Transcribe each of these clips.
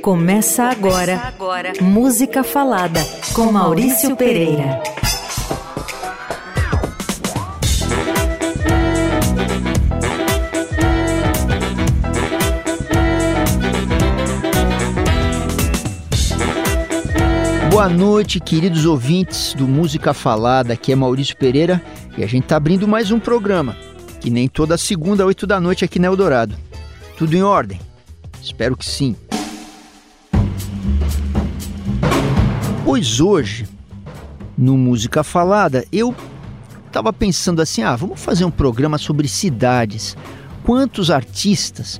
Começa agora, Começa agora. Música Falada com Maurício Pereira. Boa noite, queridos ouvintes do Música Falada. Aqui é Maurício Pereira e a gente tá abrindo mais um programa, que nem toda segunda, oito da noite aqui na Eldorado. Tudo em ordem? Espero que sim. Pois hoje, no Música Falada, eu estava pensando assim: ah, vamos fazer um programa sobre cidades. Quantos artistas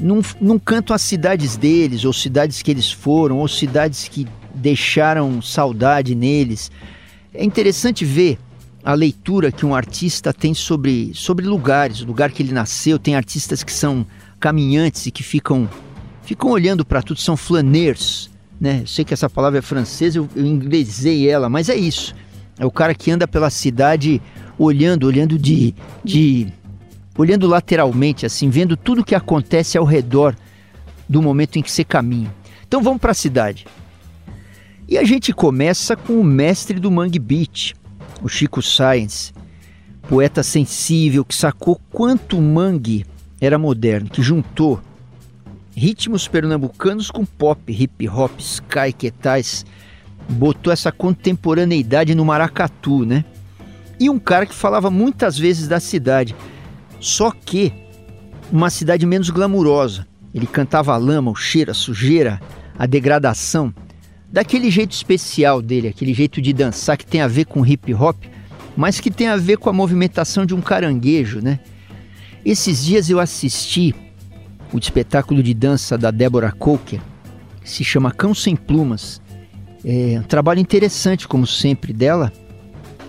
não, não cantam as cidades deles, ou cidades que eles foram, ou cidades que deixaram saudade neles? É interessante ver a leitura que um artista tem sobre, sobre lugares, o lugar que ele nasceu. Tem artistas que são caminhantes e que ficam, ficam olhando para tudo, são flaneurs né? Eu sei que essa palavra é francesa, eu, eu inglesei ela, mas é isso. É o cara que anda pela cidade olhando, olhando de, de olhando lateralmente, assim, vendo tudo que acontece ao redor do momento em que você caminha. Então vamos para a cidade. E a gente começa com o mestre do Mangue Beat, o Chico Science, poeta sensível que sacou quanto o mangue era moderno, que juntou ritmos pernambucanos com pop, hip hop, sky, que tais. Botou essa contemporaneidade no maracatu, né? E um cara que falava muitas vezes da cidade, só que uma cidade menos glamurosa. Ele cantava a lama, o cheiro, a sujeira, a degradação, daquele jeito especial dele, aquele jeito de dançar que tem a ver com hip hop, mas que tem a ver com a movimentação de um caranguejo, né? Esses dias eu assisti o espetáculo de dança da Débora Coker, se chama Cão Sem Plumas. É um trabalho interessante, como sempre, dela,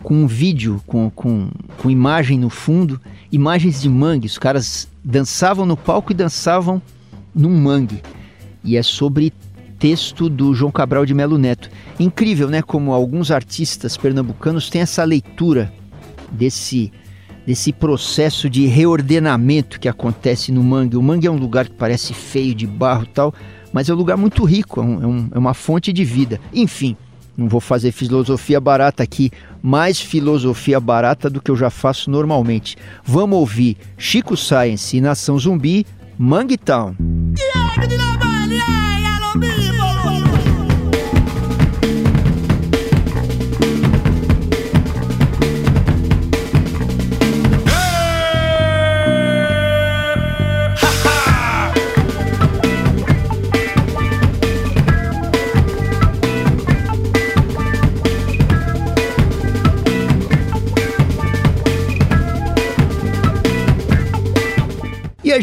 com um vídeo, com, com, com imagem no fundo, imagens de mangue. Os caras dançavam no palco e dançavam num mangue. E é sobre texto do João Cabral de Melo Neto. Incrível, né? Como alguns artistas pernambucanos têm essa leitura desse desse processo de reordenamento que acontece no mangue. O mangue é um lugar que parece feio, de barro tal, mas é um lugar muito rico, é, um, é, é uma fonte de vida. Enfim, não vou fazer filosofia barata aqui, mais filosofia barata do que eu já faço normalmente. Vamos ouvir Chico Science e Nação Zumbi, Mangue Town. Yeah,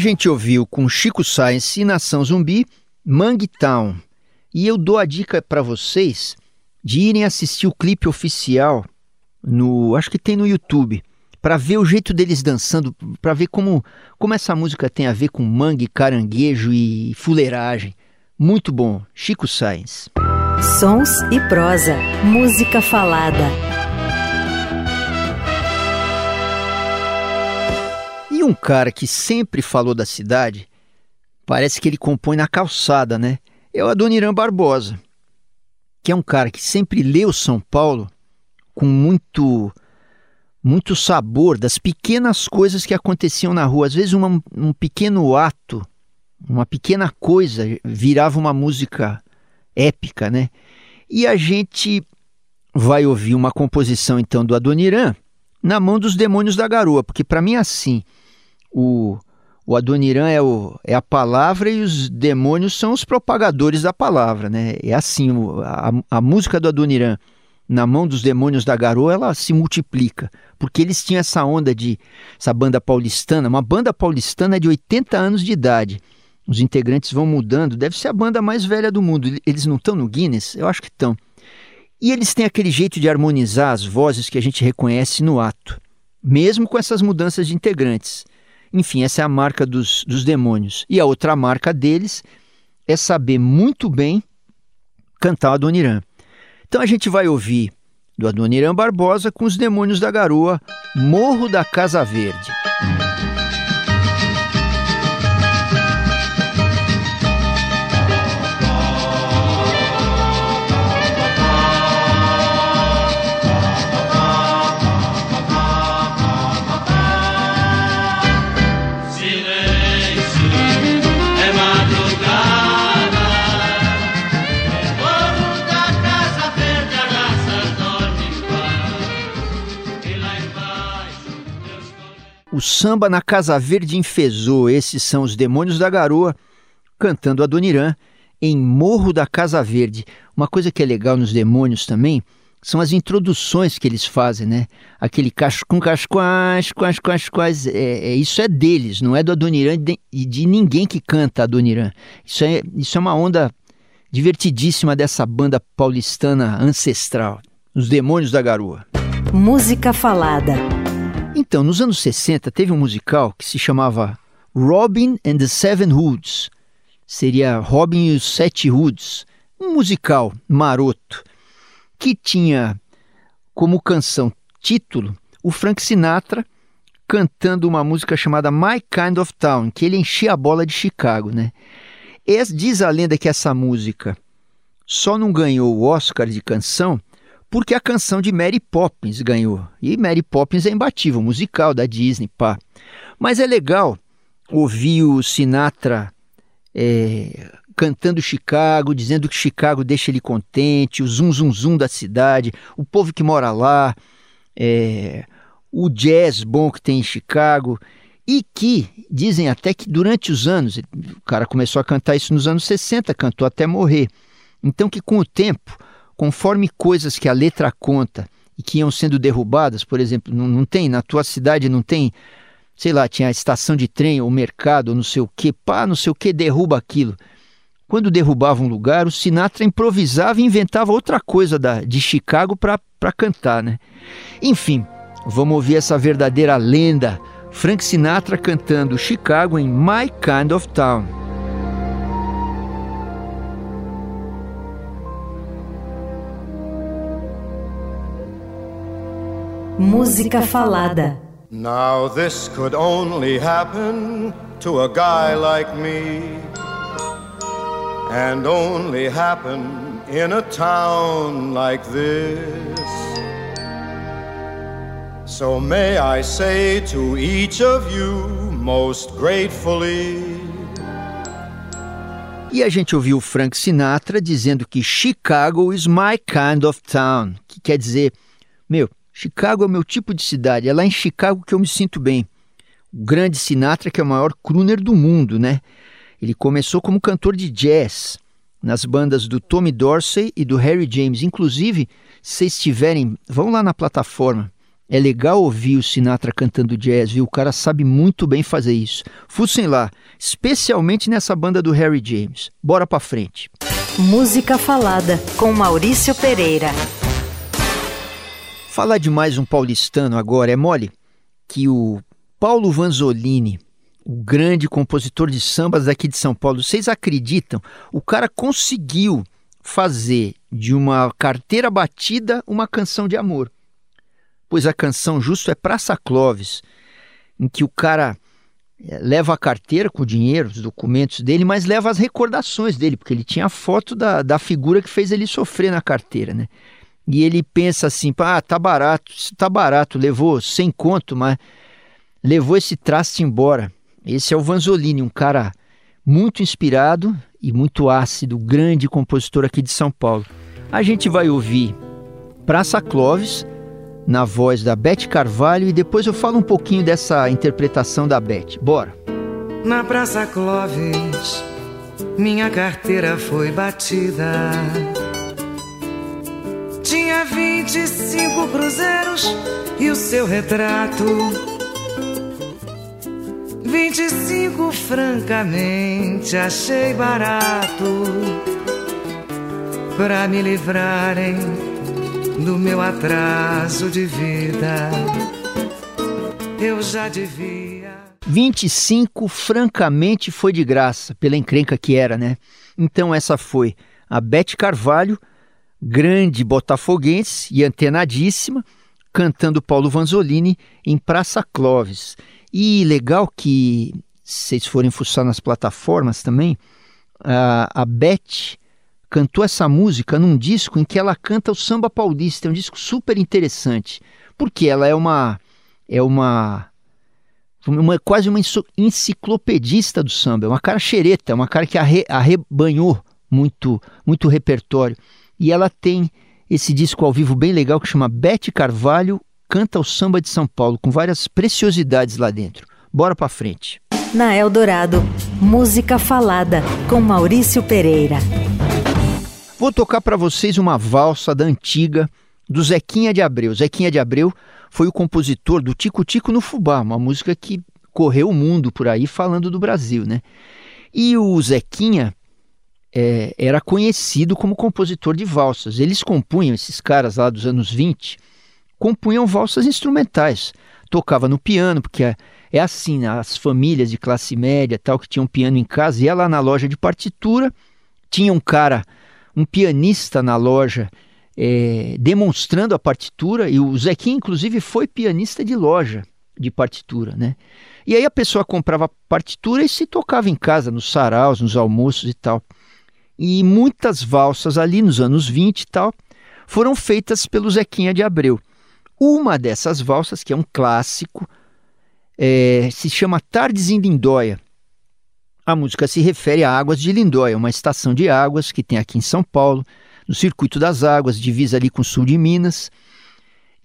gente ouviu com Chico Science e Nação Zumbi, Mangue Town. E eu dou a dica para vocês de irem assistir o clipe oficial no, acho que tem no YouTube, para ver o jeito deles dançando, para ver como, como essa música tem a ver com mangue, caranguejo e fuleiragem. Muito bom, Chico Science. Sons e prosa, música falada. Um cara que sempre falou da cidade, parece que ele compõe na calçada, né? É o Adoniran Barbosa, que é um cara que sempre leu São Paulo com muito muito sabor das pequenas coisas que aconteciam na rua. Às vezes uma, um pequeno ato, uma pequena coisa virava uma música épica, né? E a gente vai ouvir uma composição então do Adoniran na mão dos demônios da garoa, porque para mim é assim, o, o Adoniran é, o, é a palavra e os demônios são os propagadores da palavra, né? É assim, a, a música do Adoniran na mão dos demônios da garoa, ela se multiplica, porque eles tinham essa onda de essa banda paulistana, uma banda paulistana de 80 anos de idade. Os integrantes vão mudando, deve ser a banda mais velha do mundo. Eles não estão no Guinness? Eu acho que estão. E eles têm aquele jeito de harmonizar as vozes que a gente reconhece no ato, mesmo com essas mudanças de integrantes. Enfim, essa é a marca dos, dos demônios. E a outra marca deles é saber muito bem cantar Adoniran. Então a gente vai ouvir do Adoniran Barbosa com os demônios da garoa, Morro da Casa Verde. Samba na Casa Verde enfesou. Esses são os Demônios da Garoa cantando Adoniran em Morro da Casa Verde. Uma coisa que é legal nos Demônios também são as introduções que eles fazem, né? Aquele com casquás, quais, quais, quais. É, é, isso é deles, não é do Adoniran e de, de, ninguém que canta Adoniran. Isso é, isso é uma onda divertidíssima dessa banda paulistana ancestral, os Demônios da Garoa. Música falada. Então, nos anos 60 teve um musical que se chamava Robin and the Seven Hoods. Seria Robin e os Sete Hoods. Um musical maroto que tinha como canção título o Frank Sinatra cantando uma música chamada My Kind of Town, que ele enchia a bola de Chicago, né? diz a lenda que essa música só não ganhou o Oscar de canção porque a canção de Mary Poppins ganhou. E Mary Poppins é imbatível, musical da Disney, pá. Mas é legal ouvir o Sinatra é, cantando Chicago, dizendo que Chicago deixa ele contente, o zum zum zum da cidade, o povo que mora lá, é, o jazz bom que tem em Chicago. E que dizem até que durante os anos, o cara começou a cantar isso nos anos 60, cantou até morrer. Então que com o tempo conforme coisas que a letra conta e que iam sendo derrubadas, por exemplo, não, não tem, na tua cidade não tem, sei lá, tinha a estação de trem ou mercado, não sei o que, pá, não sei o que, derruba aquilo. Quando derrubava um lugar, o Sinatra improvisava e inventava outra coisa da, de Chicago para cantar, né? Enfim, vamos ouvir essa verdadeira lenda. Frank Sinatra cantando Chicago em My Kind of Town. Música falada. Now this could only happen to a guy like me. And only happen in a town like this. So may I say to each of you most gratefully. E a gente ouviu Frank Sinatra dizendo que Chicago is my kind of town, que quer dizer, meu, Chicago é o meu tipo de cidade, é lá em Chicago que eu me sinto bem. O grande Sinatra, que é o maior crooner do mundo, né? Ele começou como cantor de jazz nas bandas do Tommy Dorsey e do Harry James. Inclusive, se vocês tiverem, vão lá na plataforma. É legal ouvir o Sinatra cantando jazz, viu? O cara sabe muito bem fazer isso. Fussem lá, especialmente nessa banda do Harry James. Bora pra frente. Música Falada, com Maurício Pereira. Falar de mais um paulistano agora é mole que o Paulo Vanzolini, o grande compositor de sambas daqui de São Paulo, vocês acreditam? O cara conseguiu fazer de uma carteira batida uma canção de amor. Pois a canção justo é Praça Clóvis, em que o cara eh, leva a carteira com o dinheiro, os documentos dele, mas leva as recordações dele, porque ele tinha a foto da, da figura que fez ele sofrer na carteira, né? E ele pensa assim, ah, tá barato, tá barato, levou 100 conto, mas levou esse traste embora. Esse é o Vanzolini, um cara muito inspirado e muito ácido, grande compositor aqui de São Paulo. A gente vai ouvir Praça Clóvis, na voz da Beth Carvalho, e depois eu falo um pouquinho dessa interpretação da Beth. Bora! Na Praça Clóvis, minha carteira foi batida. Tinha 25 cruzeiros e o seu retrato. 25, francamente, achei barato. Pra me livrarem do meu atraso de vida. Eu já devia. 25, francamente, foi de graça, pela encrenca que era, né? Então, essa foi a Beth Carvalho grande botafoguense e antenadíssima, cantando Paulo Vanzolini em Praça Clóvis. E legal que, se vocês forem fuçar nas plataformas também, a, a Beth cantou essa música num disco em que ela canta o samba paulista. É um disco super interessante, porque ela é uma é uma, uma quase uma enciclopedista do samba, é uma cara xereta, é uma cara que arre, arrebanhou muito muito repertório. E ela tem esse disco ao vivo bem legal que chama Bete Carvalho canta o samba de São Paulo com várias preciosidades lá dentro. Bora para frente. Na Eldorado, música falada com Maurício Pereira. Vou tocar para vocês uma valsa da antiga do Zequinha de Abreu. Zequinha de Abreu foi o compositor do Tico Tico no Fubá, uma música que correu o mundo por aí falando do Brasil, né? E o Zequinha é, era conhecido como compositor de valsas. Eles compunham, esses caras lá dos anos 20, compunham valsas instrumentais. Tocava no piano, porque é, é assim, né? as famílias de classe média tal que tinham piano em casa, ia lá na loja de partitura, tinha um cara, um pianista na loja é, demonstrando a partitura, e o Zequinha, inclusive, foi pianista de loja de partitura, né? E aí a pessoa comprava partitura e se tocava em casa, nos saraus, nos almoços e tal. E muitas valsas ali nos anos 20 e tal foram feitas pelo Zequinha de Abreu. Uma dessas valsas, que é um clássico, é, se chama Tardes em Lindóia. A música se refere a Águas de Lindóia, uma estação de águas que tem aqui em São Paulo, no Circuito das Águas, divisa ali com o sul de Minas.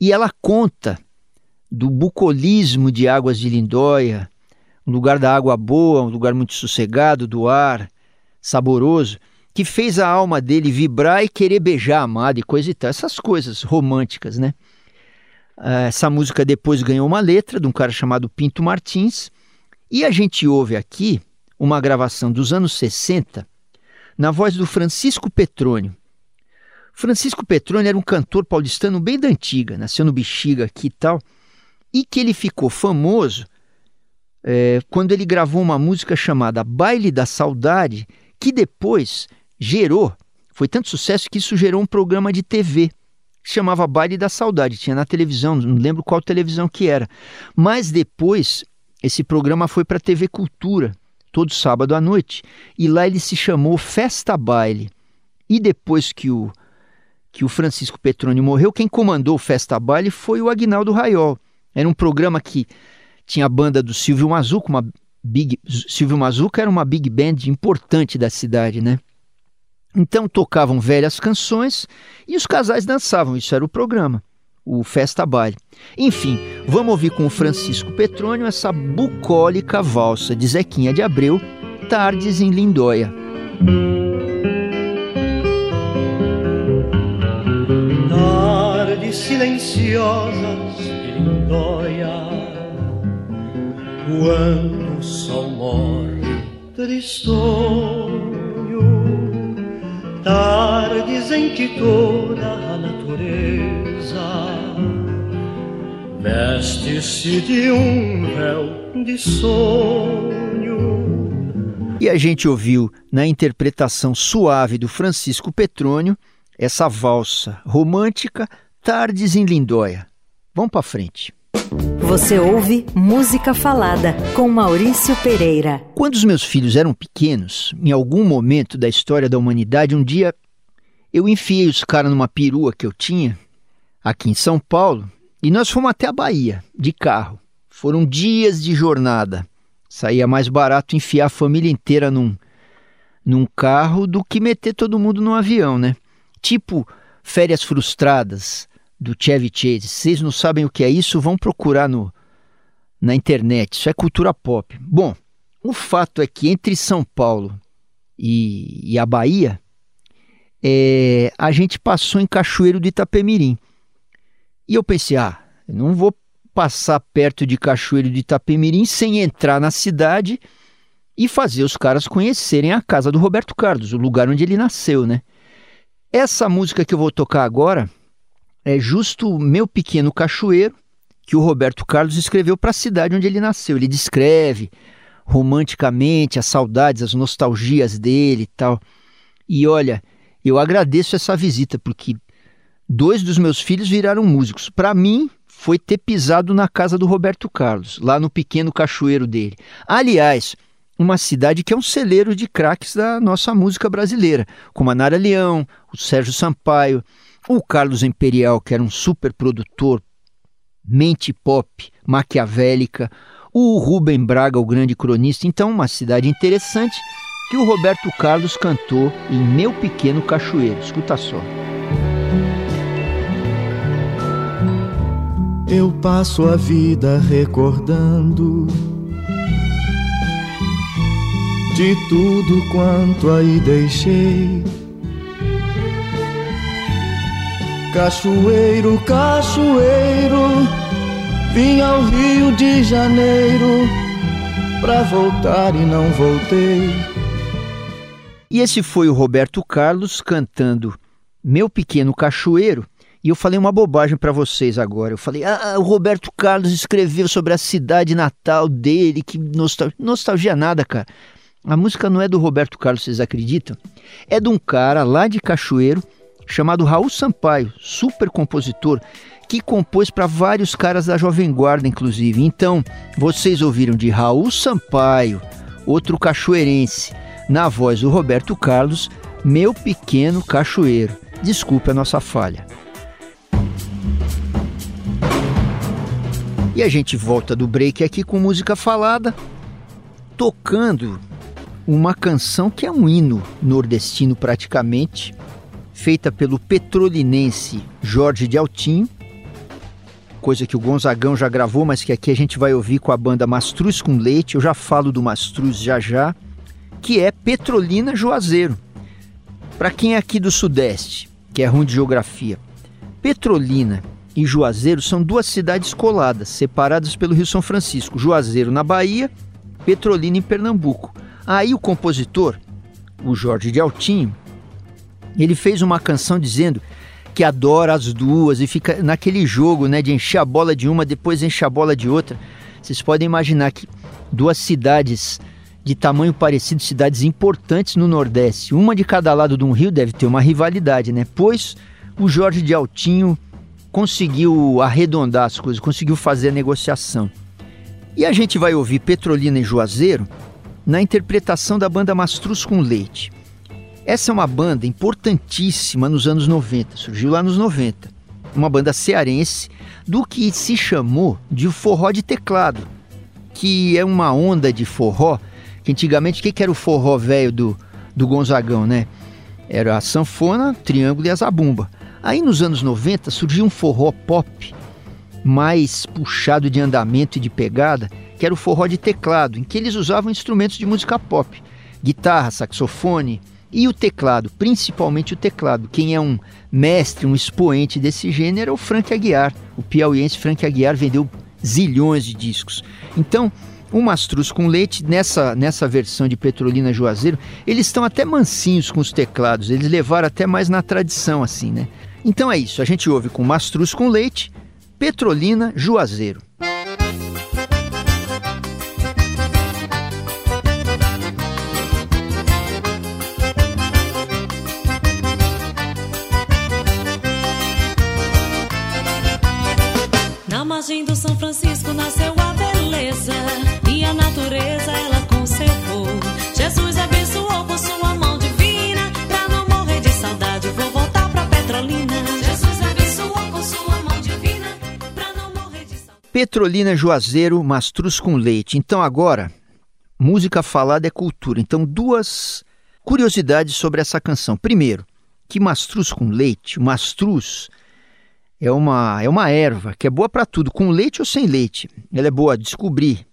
E ela conta do bucolismo de Águas de Lindóia, um lugar da água boa, um lugar muito sossegado, do ar saboroso, que fez a alma dele vibrar e querer beijar a amada e coisa e tal. Essas coisas românticas, né? Ah, essa música depois ganhou uma letra de um cara chamado Pinto Martins. E a gente ouve aqui uma gravação dos anos 60 na voz do Francisco Petrônio. Francisco Petroni era um cantor paulistano bem da antiga, nasceu no Bexiga aqui e tal, e que ele ficou famoso é, quando ele gravou uma música chamada Baile da Saudade, que depois gerou, foi tanto sucesso que isso gerou um programa de TV chamava Baile da Saudade, tinha na televisão, não lembro qual televisão que era. Mas depois esse programa foi para a TV Cultura, todo sábado à noite, e lá ele se chamou Festa Baile. E depois que o que o Francisco Petroni morreu, quem comandou o Festa Baile foi o Agnaldo Raiol. Era um programa que tinha a banda do Silvio Mazuco, uma big Silvio Mazuco era uma big band importante da cidade, né? Então tocavam velhas canções e os casais dançavam, isso era o programa, o Festa Baile. Enfim, vamos ouvir com o Francisco Petrônio essa bucólica valsa de Zequinha de Abreu, Tardes em Lindóia. silenciosas de Lindóia, quando o sol morre tristonho, tardes em que toda a natureza veste-se de um véu de sonho. E a gente ouviu na interpretação suave do Francisco Petrônio essa valsa romântica Tardes em Lindóia. Vamos para frente. Você ouve Música Falada com Maurício Pereira. Quando os meus filhos eram pequenos, em algum momento da história da humanidade, um dia eu enfiei os caras numa perua que eu tinha aqui em São Paulo e nós fomos até a Bahia de carro. Foram dias de jornada. Saía mais barato enfiar a família inteira num, num carro do que meter todo mundo num avião, né? Tipo férias frustradas do Chevy Chase. Se vocês não sabem o que é isso, vão procurar no, na internet. Isso é cultura pop. Bom, o fato é que entre São Paulo e, e a Bahia, é, a gente passou em Cachoeiro do Itapemirim. E eu pensei, ah, não vou passar perto de Cachoeiro do Itapemirim sem entrar na cidade e fazer os caras conhecerem a casa do Roberto Carlos, o lugar onde ele nasceu, né? Essa música que eu vou tocar agora é justo Meu Pequeno Cachoeiro, que o Roberto Carlos escreveu para a cidade onde ele nasceu. Ele descreve romanticamente as saudades, as nostalgias dele e tal. E olha, eu agradeço essa visita, porque dois dos meus filhos viraram músicos. Para mim, foi ter pisado na casa do Roberto Carlos, lá no pequeno cachoeiro dele. Aliás, uma cidade que é um celeiro de craques da nossa música brasileira, como a Nara Leão, o Sérgio Sampaio, o Carlos Imperial, que era um super produtor, mente pop, maquiavélica, o Rubem Braga, o grande cronista. Então, uma cidade interessante que o Roberto Carlos cantou em Meu Pequeno Cachoeiro. Escuta só. eu passo a vida recordando de tudo quanto aí deixei. Cachoeiro, cachoeiro, vim ao Rio de Janeiro pra voltar e não voltei. E esse foi o Roberto Carlos cantando Meu Pequeno Cachoeiro. E eu falei uma bobagem para vocês agora. Eu falei, ah, o Roberto Carlos escreveu sobre a cidade natal dele, que nostalgia. Nostalgia nada, cara. A música não é do Roberto Carlos, vocês acreditam? É de um cara lá de Cachoeiro chamado Raul Sampaio, super compositor, que compôs para vários caras da Jovem Guarda, inclusive. Então, vocês ouviram de Raul Sampaio, outro cachoeirense, na voz do Roberto Carlos, Meu Pequeno Cachoeiro. Desculpe a nossa falha. E a gente volta do break aqui com música falada, tocando uma canção que é um hino nordestino praticamente, feita pelo petrolinense Jorge de Altinho, coisa que o Gonzagão já gravou, mas que aqui a gente vai ouvir com a banda Mastruz com Leite, eu já falo do Mastruz já já, que é Petrolina Juazeiro. Para quem é aqui do Sudeste, que é ruim de geografia, Petrolina e Juazeiro são duas cidades coladas, separadas pelo Rio São Francisco. Juazeiro na Bahia, Petrolina em Pernambuco. Aí o compositor, o Jorge de Altinho, ele fez uma canção dizendo que adora as duas e fica naquele jogo, né, de encher a bola de uma, depois encher a bola de outra. Vocês podem imaginar que duas cidades de tamanho parecido, cidades importantes no Nordeste, uma de cada lado de um rio deve ter uma rivalidade, né? Pois o Jorge de Altinho conseguiu arredondar as coisas, conseguiu fazer a negociação. E a gente vai ouvir Petrolina e Juazeiro na interpretação da banda Mastruz com Leite. Essa é uma banda importantíssima nos anos 90, surgiu lá nos 90. Uma banda cearense do que se chamou de forró de teclado, que é uma onda de forró, que antigamente o que era o forró velho do, do Gonzagão, né? Era a sanfona, triângulo e a zabumba. Aí nos anos 90 surgiu um forró pop mais puxado de andamento e de pegada, que era o forró de teclado, em que eles usavam instrumentos de música pop, guitarra, saxofone e o teclado, principalmente o teclado. Quem é um mestre, um expoente desse gênero é o Frank Aguiar. O piauiense Frank Aguiar vendeu zilhões de discos. Então, o Mastruz com Leite, nessa, nessa versão de Petrolina Juazeiro, eles estão até mansinhos com os teclados, eles levaram até mais na tradição, assim, né? Então é isso, a gente ouve com Mastruz com Leite, Petrolina Juazeiro. Petrolina Juazeiro, Mastruz com Leite. Então agora, música falada é cultura. Então duas curiosidades sobre essa canção. Primeiro, que Mastruz com Leite, Mastruz é uma, é uma erva que é boa para tudo, com leite ou sem leite. Ela é boa descobrir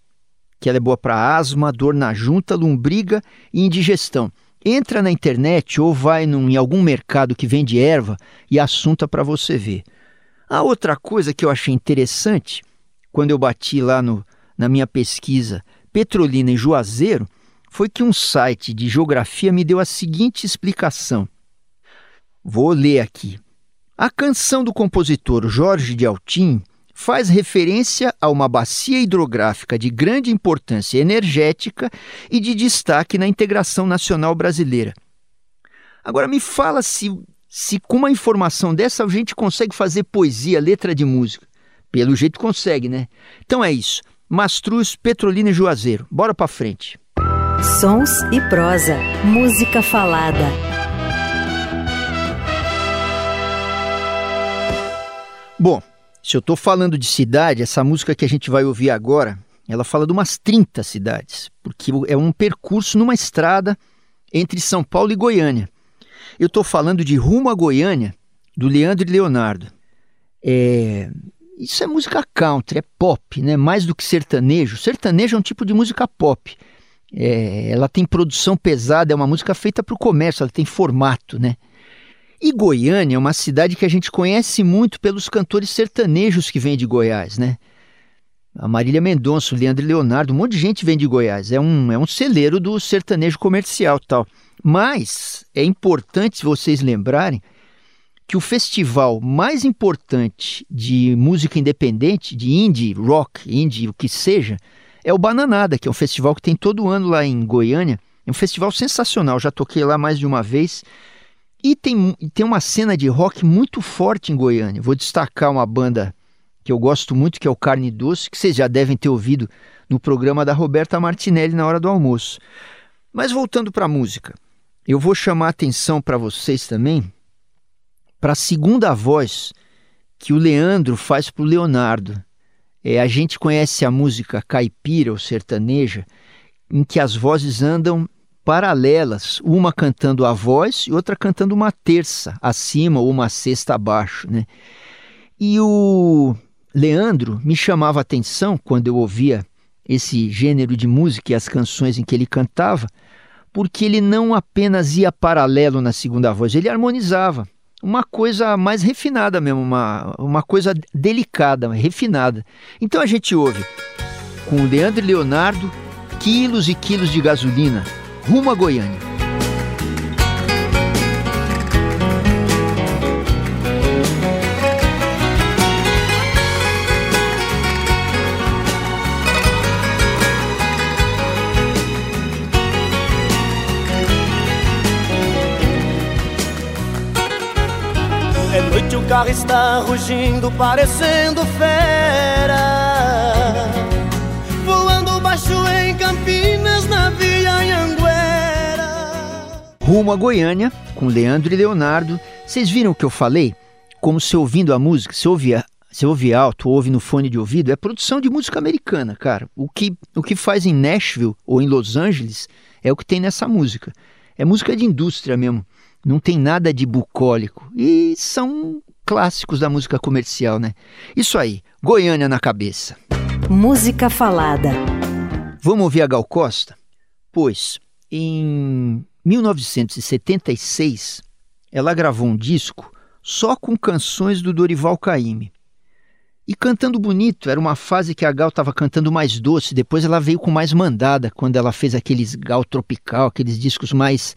que ela é boa para asma, dor na junta, lombriga e indigestão. Entra na internet ou vai num, em algum mercado que vende erva e assunta para você ver. A outra coisa que eu achei interessante, quando eu bati lá no, na minha pesquisa Petrolina e Juazeiro, foi que um site de geografia me deu a seguinte explicação. Vou ler aqui. A canção do compositor Jorge de Altim faz referência a uma bacia hidrográfica de grande importância energética e de destaque na integração nacional brasileira. Agora me fala se, se com uma informação dessa a gente consegue fazer poesia, letra de música. Pelo jeito consegue, né? Então é isso. Mastruz, Petrolina e Juazeiro. Bora pra frente. Sons e prosa. Música falada. Bom, se eu estou falando de cidade, essa música que a gente vai ouvir agora, ela fala de umas 30 cidades, porque é um percurso numa estrada entre São Paulo e Goiânia. Eu estou falando de Rumo a Goiânia, do Leandro e Leonardo. É... isso é música country, é pop, né? mais do que sertanejo. Sertanejo é um tipo de música pop. É, ela tem produção pesada, é uma música feita para o comércio, ela tem formato, né? E Goiânia é uma cidade que a gente conhece muito pelos cantores sertanejos que vêm de Goiás, né? A Marília Mendonça, o Leandro Leonardo, um monte de gente vem de Goiás. É um, é um celeiro do sertanejo comercial tal. Mas é importante vocês lembrarem que o festival mais importante de música independente, de indie, rock, indie, o que seja, é o Bananada, que é um festival que tem todo ano lá em Goiânia. É um festival sensacional, já toquei lá mais de uma vez. E tem, tem uma cena de rock muito forte em Goiânia. Vou destacar uma banda que eu gosto muito, que é o Carne Doce, que vocês já devem ter ouvido no programa da Roberta Martinelli na hora do almoço. Mas voltando para a música, eu vou chamar a atenção para vocês também para a segunda voz que o Leandro faz para o Leonardo. É, a gente conhece a música caipira ou sertaneja, em que as vozes andam paralelas, uma cantando a voz e outra cantando uma terça acima ou uma sexta abaixo. Né? E o Leandro me chamava a atenção quando eu ouvia esse gênero de música e as canções em que ele cantava, porque ele não apenas ia paralelo na segunda voz, ele harmonizava uma coisa mais refinada mesmo, uma, uma coisa delicada, refinada. Então a gente ouve com o Leandro Leonardo, quilos e quilos de gasolina, rumo a Goiânia. Está rugindo, parecendo fera. Voando baixo em Campinas, na Via Anhanguera. Rumo a Goiânia, com Leandro e Leonardo. Vocês viram o que eu falei? Como se ouvindo a música, se ouvia se ouve alto, ouve no fone de ouvido, é produção de música americana, cara. O que, o que faz em Nashville ou em Los Angeles é o que tem nessa música. É música de indústria mesmo. Não tem nada de bucólico. E são clássicos da música comercial, né? Isso aí, Goiânia na cabeça. Música falada. Vamos ouvir a Gal Costa? Pois, em 1976, ela gravou um disco só com canções do Dorival Caymmi. E cantando bonito, era uma fase que a Gal estava cantando mais doce, depois ela veio com mais mandada, quando ela fez aqueles Gal Tropical, aqueles discos mais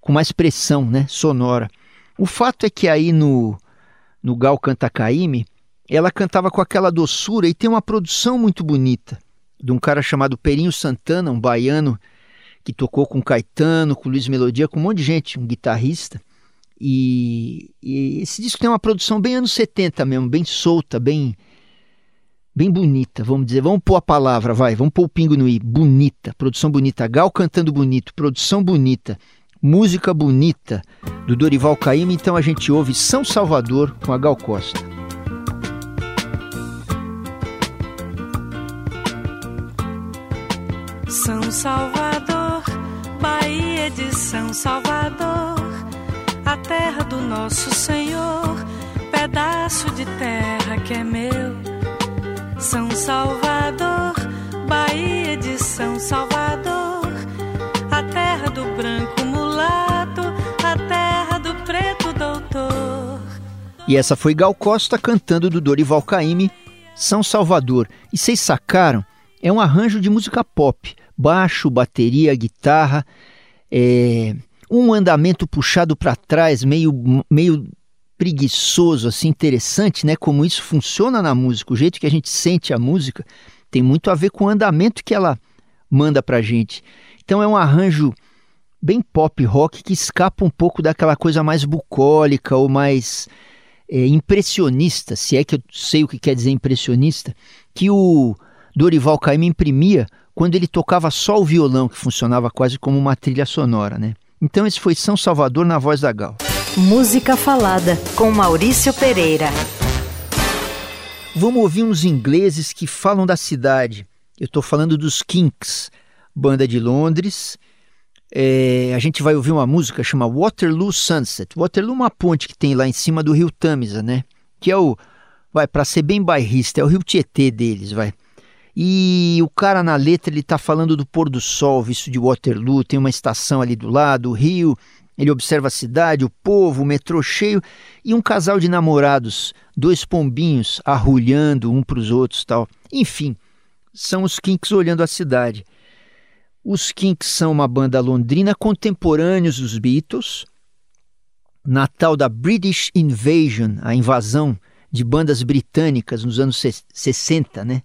com mais pressão, né, sonora. O fato é que aí no no Gal Canta Caime, ela cantava com aquela doçura e tem uma produção muito bonita de um cara chamado Perinho Santana, um baiano que tocou com Caetano, com Luiz Melodia, com um monte de gente, um guitarrista. E, e, esse disco tem uma produção bem anos 70 mesmo, bem solta, bem bem bonita, vamos dizer. Vamos pôr a palavra, vai, vamos pôr o pingo no i. Bonita, produção bonita. Gal cantando bonito, produção bonita música bonita do Dorival Caymmi, então a gente ouve São Salvador com a Gal Costa. São Salvador, Bahia de São Salvador, a terra do nosso Senhor, pedaço de terra que é meu. São Salvador, Bahia de São Salvador, E essa foi Gal Costa cantando do Dorival Caymmi, São Salvador. E vocês sacaram? É um arranjo de música pop. Baixo, bateria, guitarra, é... um andamento puxado para trás, meio, meio preguiçoso, assim, interessante, né? Como isso funciona na música, o jeito que a gente sente a música tem muito a ver com o andamento que ela manda pra gente. Então é um arranjo bem pop rock que escapa um pouco daquela coisa mais bucólica ou mais é, impressionista, se é que eu sei o que quer dizer impressionista, que o Dorival Caymmi imprimia quando ele tocava só o violão, que funcionava quase como uma trilha sonora, né? Então esse foi São Salvador na voz da Gal. Música falada com Maurício Pereira. Vamos ouvir uns ingleses que falam da cidade. Eu estou falando dos Kinks, banda de Londres, é, a gente vai ouvir uma música chamada Waterloo Sunset. Waterloo é uma ponte que tem lá em cima do rio Tamisa, né? Que é o vai, para ser bem bairrista, é o Rio Tietê deles, vai. E o cara na letra ele tá falando do pôr do sol, visto de Waterloo, tem uma estação ali do lado, o rio, ele observa a cidade, o povo, o metrô cheio e um casal de namorados, dois pombinhos arrulhando um para os outros, tal. Enfim, são os Kinks olhando a cidade. Os Kinks são uma banda londrina contemporâneos dos Beatles, natal da British Invasion, a invasão de bandas britânicas nos anos 60, né?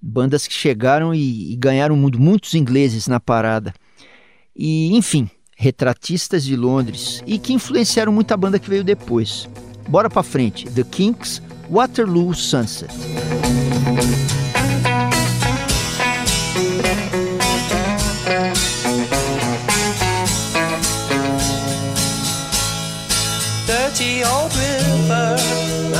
Bandas que chegaram e, e ganharam muitos ingleses na parada. E, enfim, retratistas de Londres e que influenciaram muita banda que veio depois. Bora pra frente. The Kinks, Waterloo Sunset.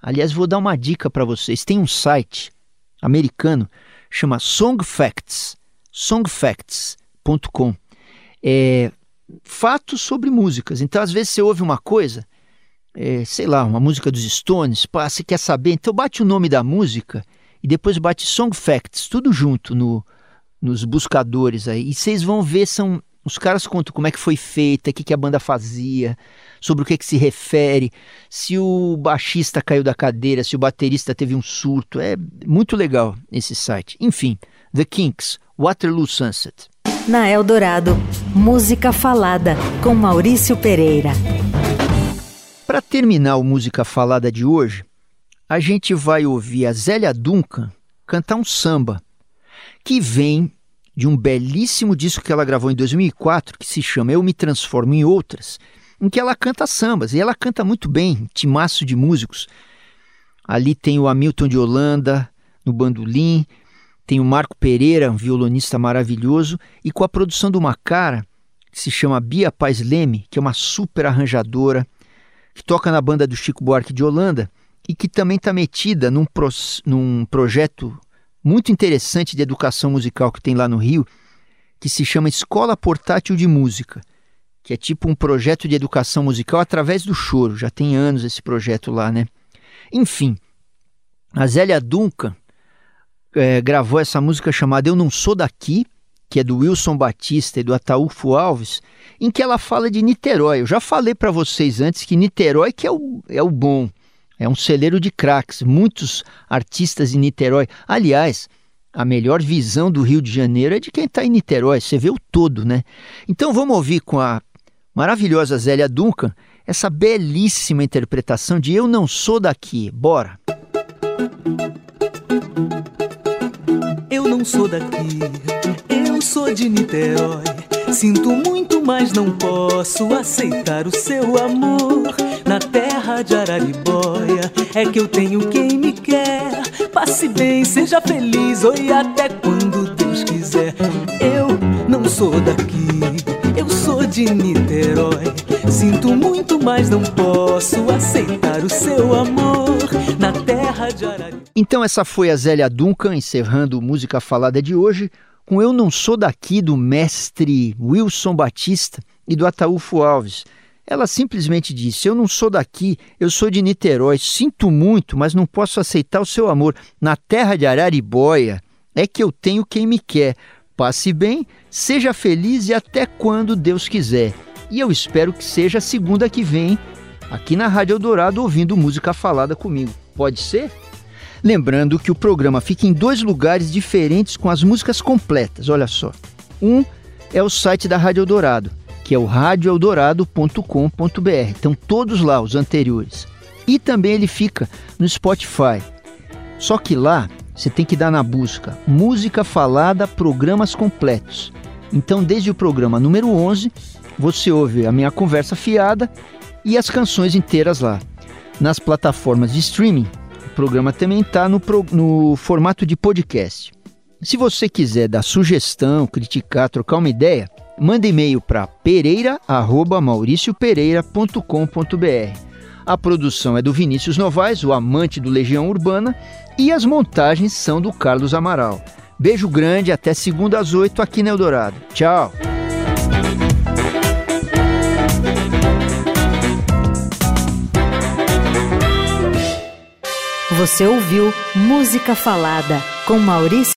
aliás, vou dar uma dica para vocês. Tem um site americano chama Song Facts, songfacts.com. É fatos sobre músicas. Então, às vezes você ouve uma coisa, é, sei lá, uma música dos Stones, pá, você quer saber, então bate o nome da música e depois bate Song Facts, tudo junto no, nos buscadores aí. E vocês vão ver, são os caras contam como é que foi feita, o que, que a banda fazia, sobre o que, que se refere, se o baixista caiu da cadeira, se o baterista teve um surto. É muito legal esse site. Enfim, The Kinks, Waterloo Sunset. Na Eldorado, Música Falada, com Maurício Pereira. Para terminar o Música Falada de hoje, a gente vai ouvir a Zélia Duncan cantar um samba que vem de um belíssimo disco que ela gravou em 2004, que se chama Eu Me Transformo em Outras, em que ela canta sambas, e ela canta muito bem, timaço de músicos. Ali tem o Hamilton de Holanda no bandolim, tem o Marco Pereira, um violonista maravilhoso, e com a produção de uma cara que se chama Bia Paz Leme, que é uma super arranjadora, que toca na banda do Chico Buarque de Holanda e que também está metida num, pro, num projeto muito interessante de educação musical que tem lá no Rio, que se chama Escola Portátil de Música, que é tipo um projeto de educação musical através do choro. Já tem anos esse projeto lá, né? Enfim, a Zélia Duncan é, gravou essa música chamada Eu Não Sou Daqui, que é do Wilson Batista e do Ataúfo Alves, em que ela fala de Niterói. Eu já falei para vocês antes que Niterói que é o, é o bom, é um celeiro de craques, muitos artistas em Niterói. Aliás, a melhor visão do Rio de Janeiro é de quem está em Niterói, você vê o todo, né? Então vamos ouvir com a maravilhosa Zélia Duncan essa belíssima interpretação de Eu Não Sou Daqui. Bora! Eu não sou daqui, eu sou de Niterói. Sinto muito, mas não posso aceitar o seu amor. Na terra de Araribóia é que eu tenho quem me quer. Passe bem, seja feliz, oi até quando Deus quiser. Eu não sou daqui, eu sou de Niterói. Sinto muito, mas não posso aceitar o seu amor. Na terra de Araribóia. Então essa foi a Zélia Duncan encerrando Música Falada de hoje com Eu Não Sou Daqui do mestre Wilson Batista e do Ataúfo Alves. Ela simplesmente disse: Eu não sou daqui, eu sou de Niterói, sinto muito, mas não posso aceitar o seu amor. Na terra de Araribóia é que eu tenho quem me quer. Passe bem, seja feliz e até quando Deus quiser. E eu espero que seja segunda que vem, aqui na Rádio Eldorado, ouvindo música falada comigo. Pode ser? Lembrando que o programa fica em dois lugares diferentes com as músicas completas, olha só. Um é o site da Rádio Eldorado, que é o radioeldorado.com.br. Estão todos lá, os anteriores. E também ele fica no Spotify. Só que lá você tem que dar na busca Música Falada Programas Completos. Então, desde o programa número 11, você ouve a minha conversa fiada e as canções inteiras lá. Nas plataformas de streaming, programa também está no, no formato de podcast. Se você quiser dar sugestão, criticar, trocar uma ideia, manda e-mail para pereira@mauriciopereira.com.br. A produção é do Vinícius Novaes, o amante do Legião Urbana, e as montagens são do Carlos Amaral. Beijo grande, até segunda às oito aqui no Eldorado. Tchau! Você ouviu Música Falada com Maurício